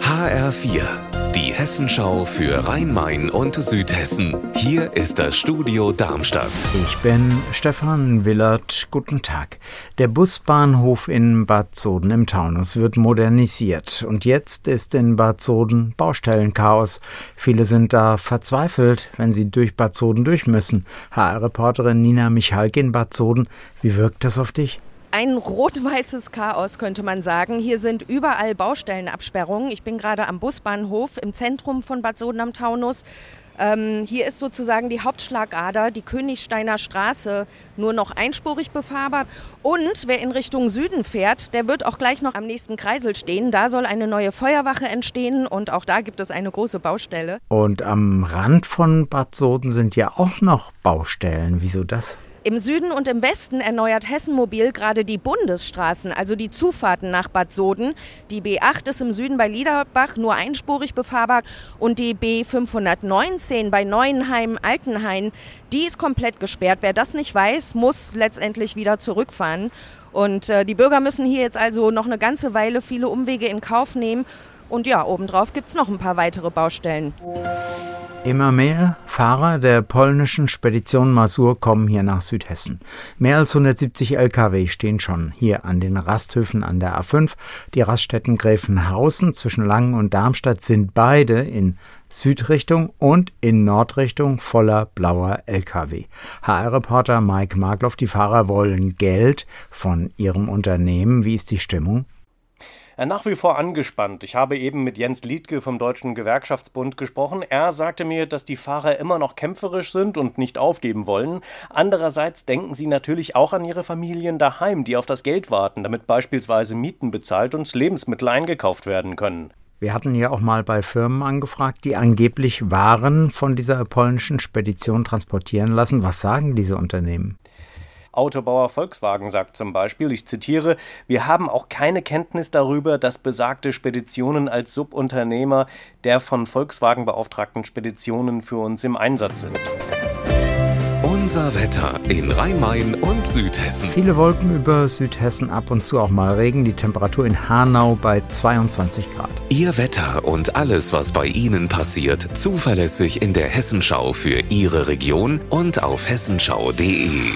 HR4, die Hessenschau für Rhein-Main und Südhessen. Hier ist das Studio Darmstadt. Ich bin Stefan Willert. Guten Tag. Der Busbahnhof in Bad Soden im Taunus wird modernisiert. Und jetzt ist in Bad Soden Baustellenchaos. Viele sind da verzweifelt, wenn sie durch Bad Soden durch müssen. HR-Reporterin Nina Michalke in Bad Soden. Wie wirkt das auf dich? Ein rot-weißes Chaos könnte man sagen. Hier sind überall Baustellenabsperrungen. Ich bin gerade am Busbahnhof im Zentrum von Bad Soden am Taunus. Ähm, hier ist sozusagen die Hauptschlagader, die Königsteiner Straße, nur noch einspurig befahrbar. Und wer in Richtung Süden fährt, der wird auch gleich noch am nächsten Kreisel stehen. Da soll eine neue Feuerwache entstehen und auch da gibt es eine große Baustelle. Und am Rand von Bad Soden sind ja auch noch Baustellen. Wieso das? Im Süden und im Westen erneuert Hessen Mobil gerade die Bundesstraßen, also die Zufahrten nach Bad Soden. Die B8 ist im Süden bei Liederbach nur einspurig befahrbar und die B519 bei Neuenheim, Altenhain, die ist komplett gesperrt. Wer das nicht weiß, muss letztendlich wieder zurückfahren. Und äh, die Bürger müssen hier jetzt also noch eine ganze Weile viele Umwege in Kauf nehmen. Und ja, obendrauf gibt es noch ein paar weitere Baustellen. Immer mehr Fahrer der polnischen Spedition Masur kommen hier nach Südhessen. Mehr als 170 Lkw stehen schon hier an den Rasthöfen an der A5. Die Raststätten Gräfenhausen zwischen Langen und Darmstadt sind beide in Südrichtung und in Nordrichtung voller blauer Lkw. HR-Reporter Mike Markloff, die Fahrer wollen Geld von ihrem Unternehmen. Wie ist die Stimmung? Nach wie vor angespannt. Ich habe eben mit Jens Liedke vom Deutschen Gewerkschaftsbund gesprochen. Er sagte mir, dass die Fahrer immer noch kämpferisch sind und nicht aufgeben wollen. Andererseits denken sie natürlich auch an ihre Familien daheim, die auf das Geld warten, damit beispielsweise Mieten bezahlt und Lebensmittel eingekauft werden können. Wir hatten ja auch mal bei Firmen angefragt, die angeblich Waren von dieser polnischen Spedition transportieren lassen. Was sagen diese Unternehmen? Autobauer Volkswagen sagt zum Beispiel, ich zitiere, wir haben auch keine Kenntnis darüber, dass besagte Speditionen als Subunternehmer der von Volkswagen beauftragten Speditionen für uns im Einsatz sind. Unser Wetter in Rhein-Main und Südhessen. Viele Wolken über Südhessen, ab und zu auch mal Regen. Die Temperatur in Hanau bei 22 Grad. Ihr Wetter und alles, was bei Ihnen passiert, zuverlässig in der Hessenschau für Ihre Region und auf hessenschau.de.